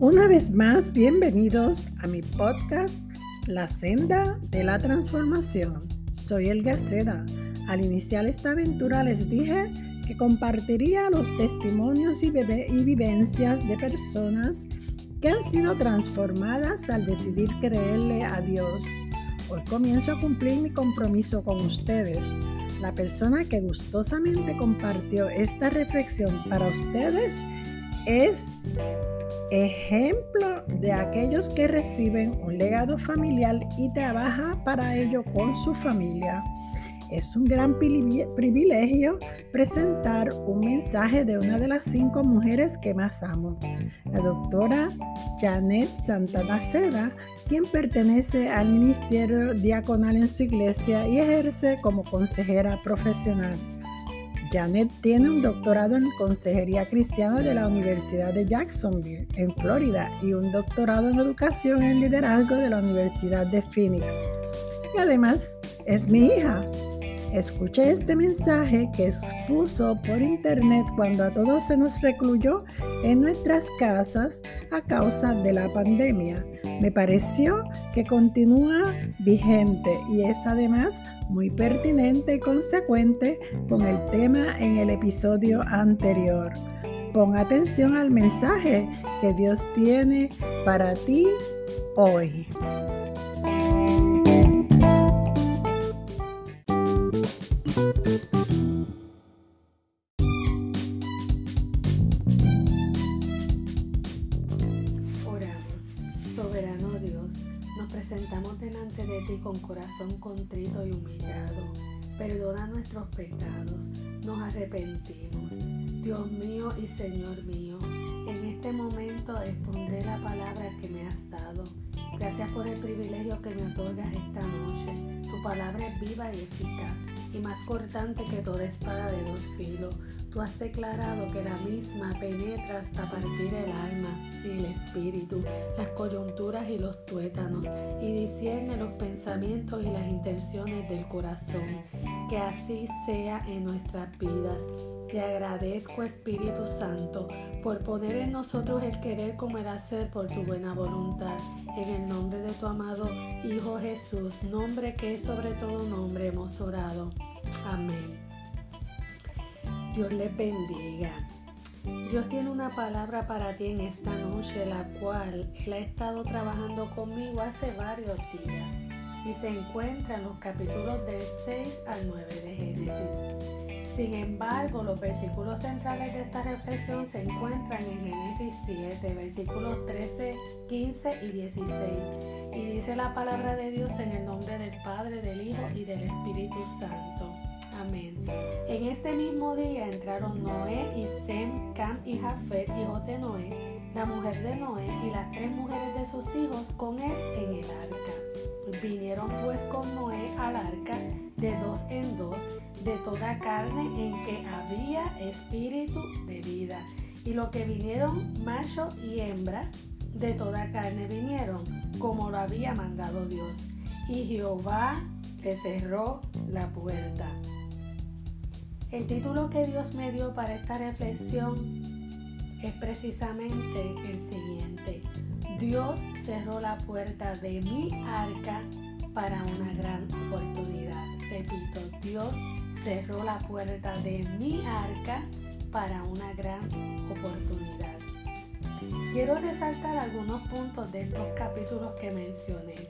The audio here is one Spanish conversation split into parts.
Una vez más, bienvenidos a mi podcast La senda de la transformación. Soy El Gaceda. Al iniciar esta aventura les dije que compartiría los testimonios y, y vivencias de personas que han sido transformadas al decidir creerle a Dios. Hoy comienzo a cumplir mi compromiso con ustedes. La persona que gustosamente compartió esta reflexión para ustedes es ejemplo de aquellos que reciben un legado familiar y trabaja para ello con su familia. Es un gran privilegio presentar un mensaje de una de las cinco mujeres que más amo, la doctora Janet Santana Seda, quien pertenece al ministerio diaconal en su iglesia y ejerce como consejera profesional. Janet tiene un doctorado en Consejería Cristiana de la Universidad de Jacksonville, en Florida, y un doctorado en Educación en Liderazgo de la Universidad de Phoenix. Y además es mi hija. Escuché este mensaje que expuso por internet cuando a todos se nos recluyó en nuestras casas a causa de la pandemia. Me pareció que continúa vigente y es además muy pertinente y consecuente con el tema en el episodio anterior. Pon atención al mensaje que Dios tiene para ti hoy. Ti con corazón contrito y humillado. Perdona nuestros pecados, nos arrepentimos. Dios mío y Señor mío, en este momento expondré la palabra que me has dado. Gracias por el privilegio que me otorgas esta noche. Tu palabra es viva y eficaz y más cortante que toda espada de dos filos. Tú has declarado que la misma penetra hasta partir el alma y el espíritu, las coyunturas y los tuétanos, y discierne los pensamientos y las intenciones del corazón. Que así sea en nuestras vidas. Te agradezco Espíritu Santo por poner en nosotros el querer como el hacer por tu buena voluntad. En el nombre de tu amado Hijo Jesús, nombre que es sobre todo nombre, hemos orado. Amén. Dios les bendiga. Dios tiene una palabra para ti en esta noche, la cual Él ha estado trabajando conmigo hace varios días y se encuentra en los capítulos del 6 al 9 de Génesis. Sin embargo, los versículos centrales de esta reflexión se encuentran en Génesis 7, versículos 13, 15 y 16. Y dice la palabra de Dios en el nombre del Padre, del Hijo y del Espíritu Santo. Amén. En este mismo día entraron Noé y Sem, Cam y Jafet, hijos de Noé, la mujer de Noé y las tres mujeres de sus hijos con él en el arca. Vinieron pues con Noé al arca de dos en dos, de toda carne en que había espíritu de vida. Y lo que vinieron macho y hembra, de toda carne vinieron, como lo había mandado Dios. Y Jehová le cerró la puerta. El título que Dios me dio para esta reflexión es precisamente el siguiente. Dios cerró la puerta de mi arca para una gran oportunidad. Repito, Dios cerró la puerta de mi arca para una gran oportunidad. Quiero resaltar algunos puntos de estos capítulos que mencioné.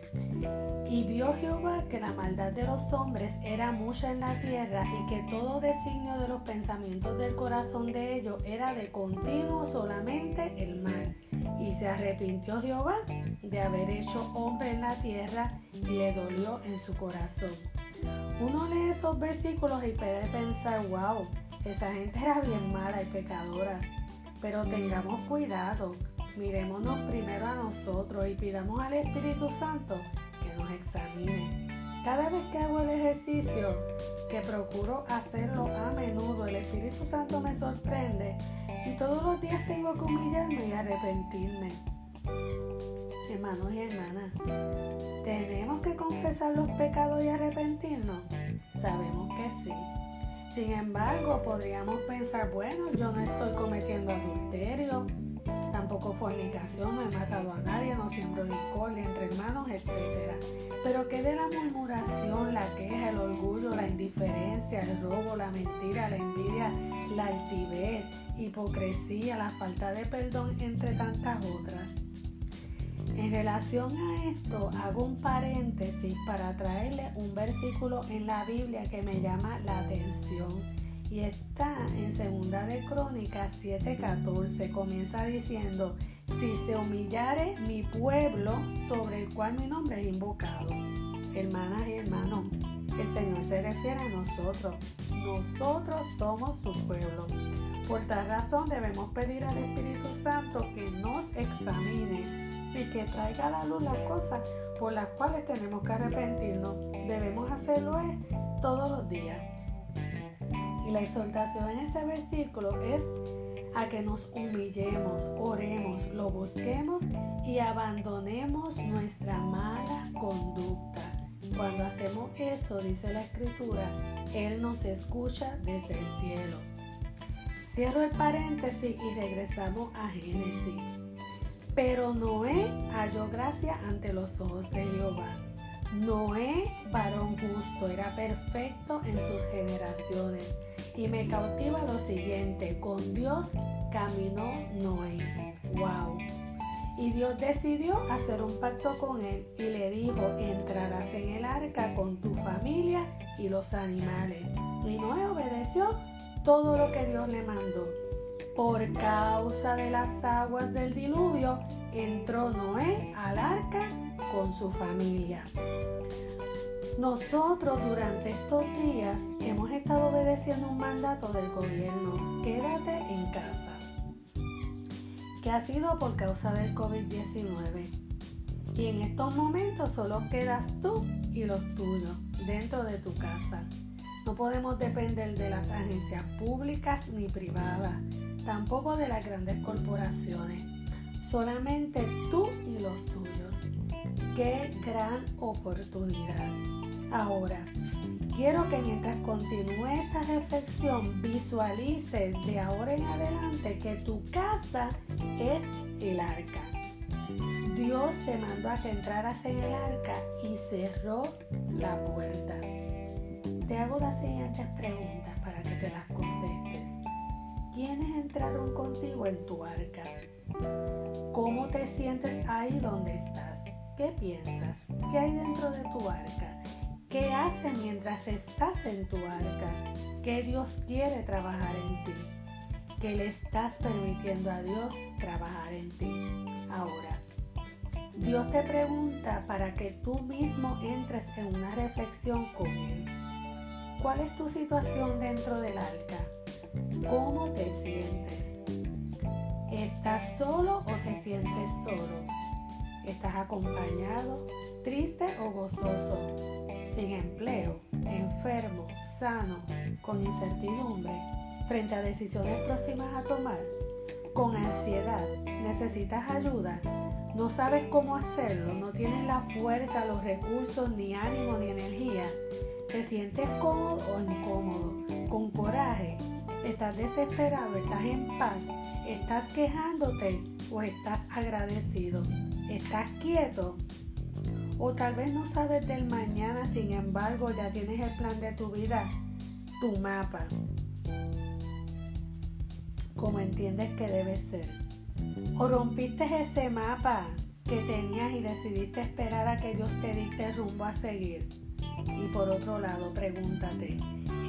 Y vio Jehová que la maldad de los hombres era mucha en la tierra y que todo designio de los pensamientos del corazón de ellos era de continuo solamente el mal. Y se arrepintió Jehová de haber hecho hombre en la tierra y le dolió en su corazón. Uno lee esos versículos y puede pensar, wow, esa gente era bien mala y pecadora. Pero tengamos cuidado, mirémonos primero a nosotros y pidamos al Espíritu Santo que nos examine. Cada vez que hago el ejercicio, que procuro hacerlo a menudo, el Espíritu Santo me sorprende y todos los días tengo que humillarme y arrepentirme. Hermanos y hermanas, ¿tenemos que confesar los pecados y arrepentirnos? Sabemos que sí. Sin embargo, podríamos pensar, bueno, yo no estoy cometiendo adulterio, tampoco fornicación, no he matado a nadie, no siembro discordia entre hermanos, etc. Pero que de la murmuración, la queja, el orgullo, la indiferencia, el robo, la mentira, la envidia, la altivez, hipocresía, la falta de perdón, entre tantas otras. En relación a esto, hago un paréntesis para traerle un versículo en la Biblia que me llama la atención y está en Segunda de Crónicas 7:14. Comienza diciendo, si se humillare mi pueblo sobre el cual mi nombre es invocado. Hermanas y hermanos, el Señor se refiere a nosotros. Nosotros somos su pueblo. Por tal razón debemos pedir al Espíritu Santo que nos examine y que traiga a la luz las cosas por las cuales tenemos que arrepentirnos. Debemos hacerlo todos los días. Y la exhortación en ese versículo es a que nos humillemos, oremos, lo busquemos y abandonemos nuestra mala conducta. Cuando hacemos eso, dice la escritura, Él nos escucha desde el cielo. Cierro el paréntesis y regresamos a Génesis. Pero Noé halló gracia ante los ojos de Jehová. Noé, varón justo, era perfecto en sus generaciones. Y me cautiva lo siguiente, con Dios caminó Noé. ¡Wow! Y Dios decidió hacer un pacto con él y le dijo, entrarás en el arca con tu familia y los animales. Y Noé obedeció todo lo que Dios le mandó. Por causa de las aguas del diluvio, entró Noé al arca con su familia. Nosotros durante estos días hemos estado obedeciendo un mandato del gobierno, quédate en casa, que ha sido por causa del COVID-19. Y en estos momentos solo quedas tú y los tuyos dentro de tu casa. No podemos depender de las agencias públicas ni privadas tampoco de las grandes corporaciones, solamente tú y los tuyos. Qué gran oportunidad. Ahora, quiero que mientras continúe esta reflexión visualices de ahora en adelante que tu casa es el arca. Dios te mandó a que entraras en el arca y cerró la puerta. Te hago las siguientes preguntas para que te las contestes. ¿Quiénes entraron contigo en tu arca? ¿Cómo te sientes ahí donde estás? ¿Qué piensas? ¿Qué hay dentro de tu arca? ¿Qué haces mientras estás en tu arca? ¿Qué Dios quiere trabajar en ti? ¿Qué le estás permitiendo a Dios trabajar en ti? Ahora, Dios te pregunta para que tú mismo entres en una reflexión con Él. ¿Cuál es tu situación dentro del arca? ¿Cómo te sientes? ¿Estás solo o te sientes solo? ¿Estás acompañado, triste o gozoso? ¿Sin empleo, enfermo, sano, con incertidumbre, frente a decisiones próximas a tomar? ¿Con ansiedad? ¿Necesitas ayuda? ¿No sabes cómo hacerlo? ¿No tienes la fuerza, los recursos, ni ánimo, ni energía? ¿Te sientes cómodo o incómodo? ¿Con coraje? ¿Estás desesperado? ¿Estás en paz? ¿Estás quejándote o estás agradecido? ¿Estás quieto? O tal vez no sabes del mañana, sin embargo ya tienes el plan de tu vida, tu mapa, como entiendes que debe ser. O rompiste ese mapa que tenías y decidiste esperar a que Dios te diste rumbo a seguir. Y por otro lado, pregúntate,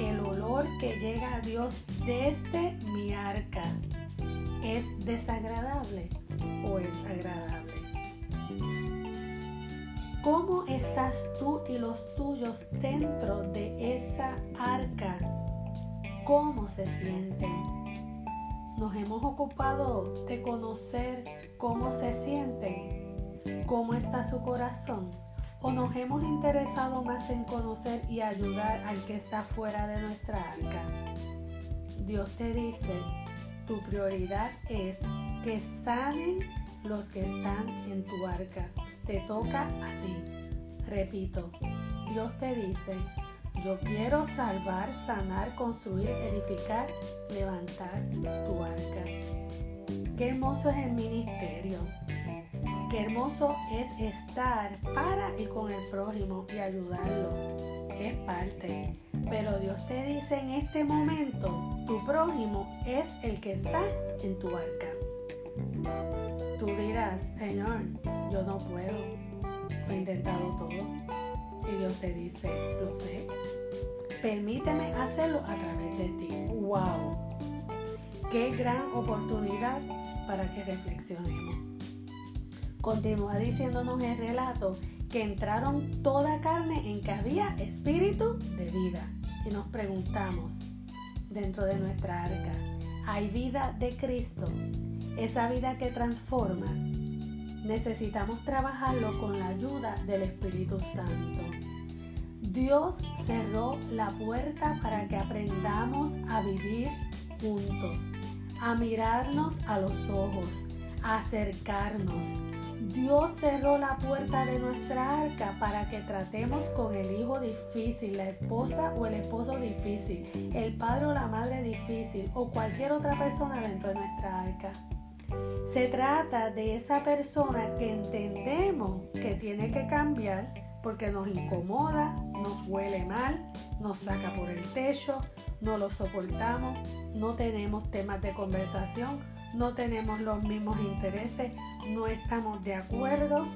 ¿el olor que llega a Dios desde mi arca es desagradable o es agradable? ¿Cómo estás tú y los tuyos dentro de esa arca? ¿Cómo se sienten? Nos hemos ocupado de conocer cómo se sienten, cómo está su corazón ¿O nos hemos interesado más en conocer y ayudar al que está fuera de nuestra arca? Dios te dice, tu prioridad es que sanen los que están en tu arca. Te toca a ti. Repito, Dios te dice, Yo quiero salvar, sanar, construir, edificar, levantar tu arca. Qué hermoso es el ministerio. Qué hermoso es estar para y con el prójimo y ayudarlo. Es parte. Pero Dios te dice en este momento, tu prójimo es el que está en tu arca. Tú dirás, Señor, yo no puedo. He intentado todo y Dios te dice, lo sé. Permíteme hacerlo a través de ti. ¡Wow! Qué gran oportunidad para que reflexionemos. Continúa diciéndonos el relato que entraron toda carne en que había espíritu de vida. Y nos preguntamos, dentro de nuestra arca, ¿hay vida de Cristo? Esa vida que transforma, necesitamos trabajarlo con la ayuda del Espíritu Santo. Dios cerró la puerta para que aprendamos a vivir juntos, a mirarnos a los ojos, a acercarnos. Dios cerró la puerta de nuestra arca para que tratemos con el hijo difícil, la esposa o el esposo difícil, el padre o la madre difícil o cualquier otra persona dentro de nuestra arca. Se trata de esa persona que entendemos que tiene que cambiar porque nos incomoda, nos huele mal, nos saca por el techo, no lo soportamos, no tenemos temas de conversación, no tenemos los mismos intereses, no estamos de acuerdo.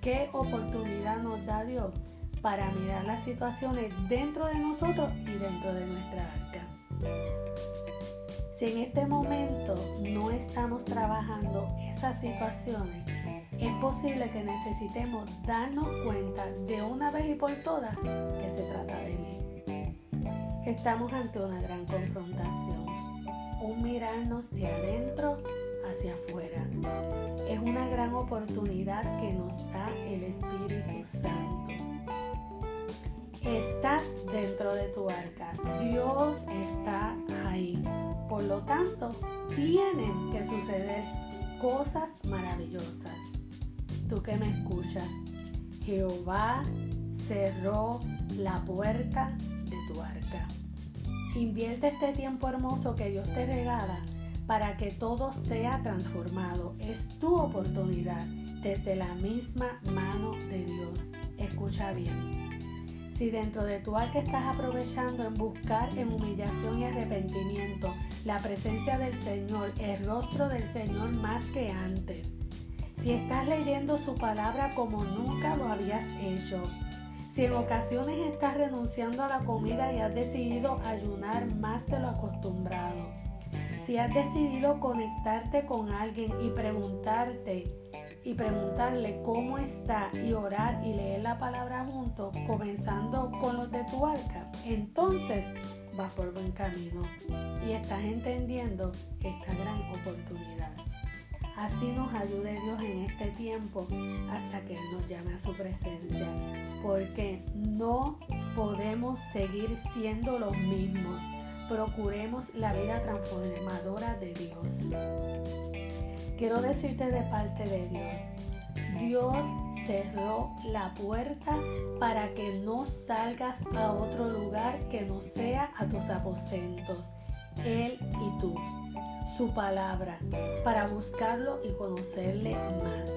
¿Qué oportunidad nos da Dios para mirar las situaciones dentro de nosotros y dentro de nuestra arca? Si en este momento no estamos trabajando esas situaciones, es posible que necesitemos darnos cuenta de una vez y por todas que se trata de mí. Estamos ante una gran confrontación, un mirarnos de adentro hacia afuera. Es una gran oportunidad que nos da el Espíritu Santo. Estás dentro de tu arca. Dios está ahí. Por lo tanto, tienen que suceder cosas maravillosas. Tú que me escuchas, Jehová cerró la puerta de tu arca. Invierte este tiempo hermoso que Dios te regala para que todo sea transformado. Es tu oportunidad desde la misma mano de Dios. Escucha bien. Si dentro de tu arca estás aprovechando en buscar en humillación y arrepentimiento la presencia del Señor, el rostro del Señor más que antes. Si estás leyendo su palabra como nunca lo habías hecho. Si en ocasiones estás renunciando a la comida y has decidido ayunar más de lo acostumbrado. Si has decidido conectarte con alguien y preguntarte y preguntarle cómo está y orar y leer la palabra juntos, comenzando con los de tu arca, entonces vas por buen camino y estás entendiendo esta gran oportunidad. Así nos ayude Dios en este tiempo hasta que nos llame a su presencia, porque no podemos seguir siendo los mismos. Procuremos la vida transformadora de Dios. Quiero decirte de parte de Dios, Dios cerró la puerta para que no salgas a otro lugar que no sea a tus aposentos, Él y tú, su palabra, para buscarlo y conocerle más,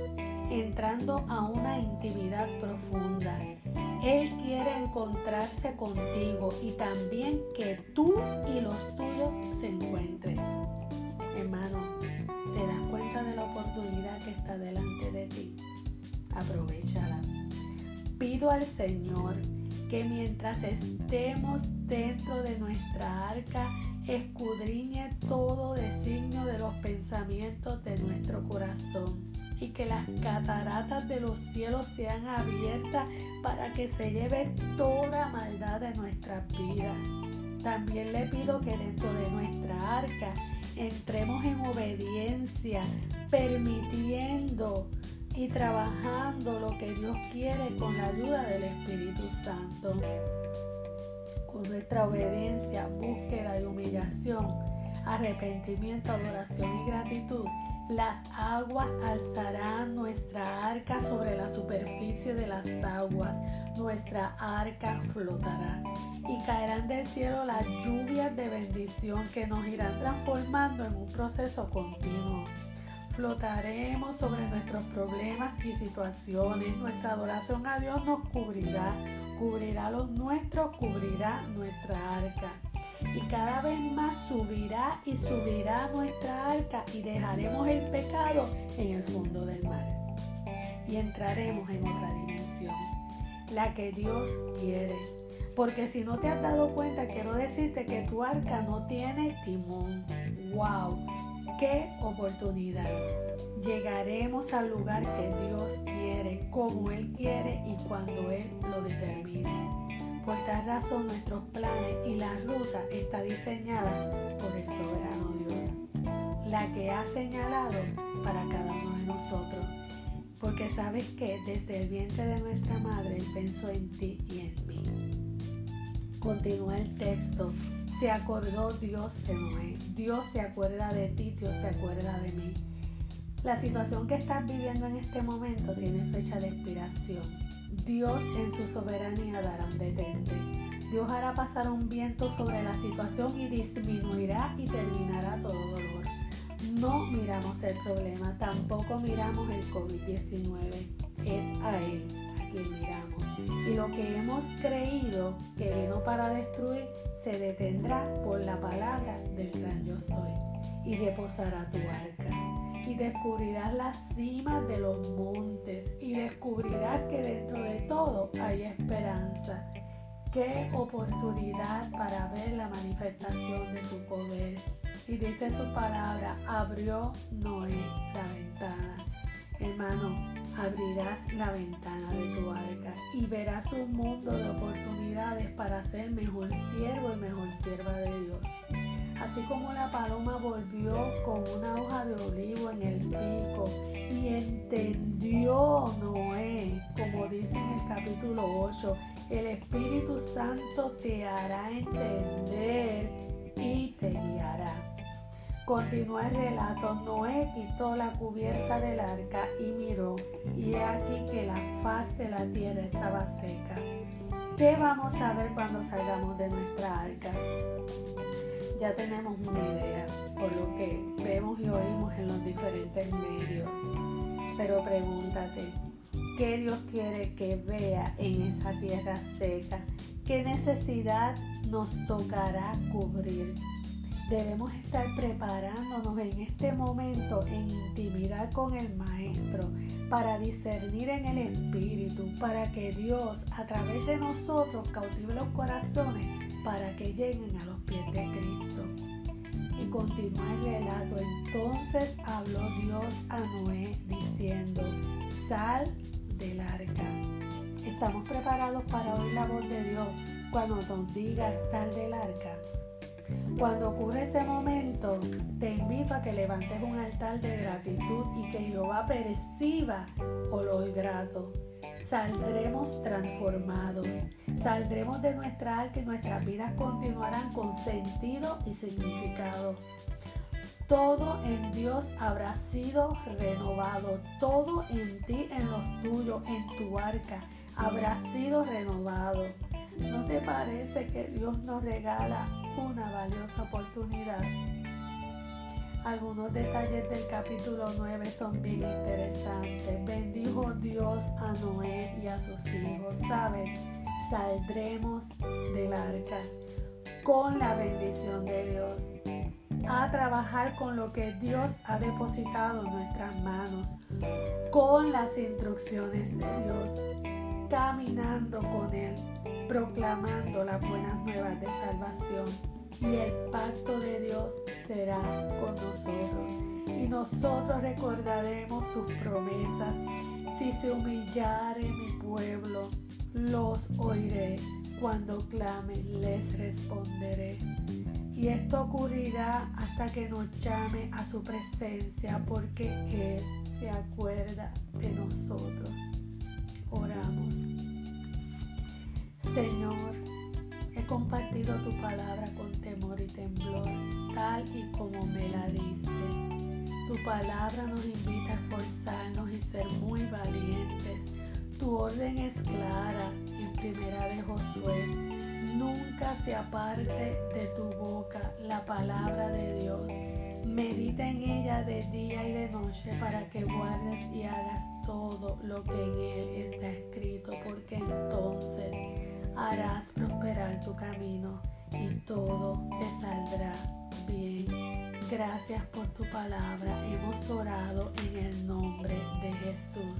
entrando a una intimidad profunda. Él quiere encontrarse contigo y también que tú y los tuyos se encuentren. Hermano, ¿te das cuenta de la oportunidad que está delante de ti? Aprovechala. Pido al Señor que mientras estemos dentro de nuestra arca, escudriñe todo designio de los pensamientos de nuestro corazón y que las cataratas de los cielos sean abiertas para que se lleve toda maldad de nuestras vidas. También le pido que dentro de nuestra arca entremos en obediencia, permitiendo y trabajando lo que Dios quiere con la ayuda del Espíritu Santo. Con nuestra obediencia, búsqueda y humillación, arrepentimiento, adoración y gratitud, Las aguas alzarán nuestra arca sobre la superficie de las aguas. Nuestra arca flotará. Y caerán del cielo las lluvias de bendición que nos irán transformando en un proceso continuo. Flotaremos sobre nuestros problemas y situaciones. Nuestra adoración a Dios nos cubrirá. Cubrirá los nuestros, cubrirá nuestra arca y cada vez más subirá y subirá nuestra arca y dejaremos el pecado en el fondo del mar. Y entraremos en otra dimensión, la que Dios quiere. Porque si no te has dado cuenta, quiero decirte que tu arca no tiene timón. ¡Wow! ¡Qué oportunidad! Llegaremos al lugar que Dios quiere, como Él quiere y cuando Él lo determine. Por tal razón nuestros planes y la ruta está diseñada por el soberano Dios, la que ha señalado para cada uno de nosotros. Porque sabes que desde el vientre de nuestra madre Él pensó en ti y en mí. Continúa el texto. Se acordó Dios de Noé. Dios se acuerda de ti, Dios se acuerda de mí. La situación que estás viviendo en este momento tiene fecha de expiración Dios en su soberanía dará un detente. Dios hará pasar un viento sobre la situación y disminuirá y terminará todo dolor. No miramos el problema, tampoco miramos el COVID-19. Es a Él a quien miramos. Y lo que hemos creído que vino para destruir se detendrá por la palabra del gran yo soy y reposará tu arca y descubrirás las cimas de los montes y descubrirás que dentro de todo hay esperanza. Qué oportunidad para ver la manifestación de su poder. Y dice su palabra, abrió Noé la ventana. Hermano, abrirás la ventana de tu arca y verás un mundo de oportunidades para ser mejor siervo y mejor sierva de Dios. Así como la paloma volvió con una hoja de olivo en el pico y entendió Noé, como dice en el capítulo 8, el Espíritu Santo te hará entender y te guiará. Continúa el relato, Noé quitó la cubierta del arca y miró, y he aquí que la faz de la tierra estaba seca. ¿Qué vamos a ver cuando salgamos de nuestra arca? Ya tenemos una idea por lo que vemos y oímos en los diferentes medios. Pero pregúntate, ¿qué Dios quiere que vea en esa tierra seca? ¿Qué necesidad nos tocará cubrir? Debemos estar preparándonos en este momento en intimidad con el Maestro para discernir en el Espíritu, para que Dios a través de nosotros cautive los corazones para que lleguen a los pies de Cristo. Y continúa el relato. Entonces habló Dios a Noé diciendo, sal del arca. Estamos preparados para oír la voz de Dios cuando nos diga sal del arca. Cuando ocurre ese momento, te invito a que levantes un altar de gratitud y que Jehová perciba olor grato saldremos transformados. Saldremos de nuestra arca y nuestras vidas continuarán con sentido y significado. Todo en Dios habrá sido renovado. Todo en ti, en los tuyos, en tu arca, habrá sido renovado. ¿No te parece que Dios nos regala una valiosa oportunidad? Algunos detalles del capítulo 9 son bien interesantes. Bendijo Dios a Noé y a sus hijos. ¿Sabes? Saldremos del arca con la bendición de Dios. A trabajar con lo que Dios ha depositado en nuestras manos. Con las instrucciones de Dios. Caminando con Él. Proclamando las buenas nuevas de salvación y el pacto de Dios será con nosotros. Y nosotros recordaremos sus promesas. Si se humillare mi pueblo, los oiré. Cuando clame, les responderé. Y esto ocurrirá hasta que nos llame a su presencia, porque Él se acuerda de nosotros. Oramos. Señor, He compartido tu palabra con temor y temblor, tal y como me la diste. Tu palabra nos invita a esforzarnos y ser muy valientes. Tu orden es clara en primera de Josué. Nunca se aparte de tu boca la palabra de Dios. Medita en ella de día y de noche para que guardes y hagas todo lo que en él está escrito, porque entonces harás prosperar tu camino y todo te saldrá bien. Gracias por tu palabra. Hemos orado en el nombre de Jesús.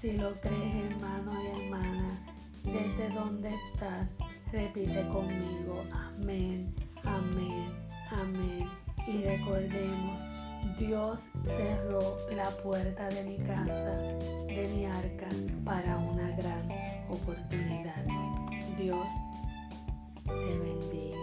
Si lo crees, hermano y hermana, desde donde estás, repite conmigo. Amén, amén, amén. Y recordemos, Dios cerró la puerta de mi casa, de mi arca, para una gran oportunidad. Dios te bendiga.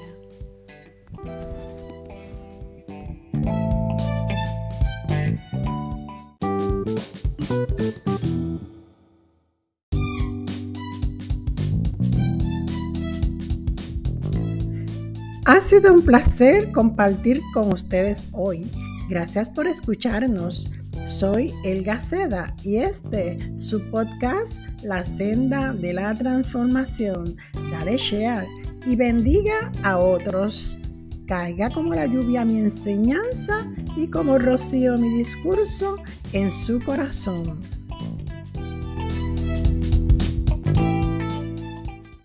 Ha sido un placer compartir con ustedes hoy. Gracias por escucharnos. Soy Elga Seda y este, su podcast, La Senda de la Transformación. Dale share y bendiga a otros. Caiga como la lluvia mi enseñanza y como rocío mi discurso en su corazón.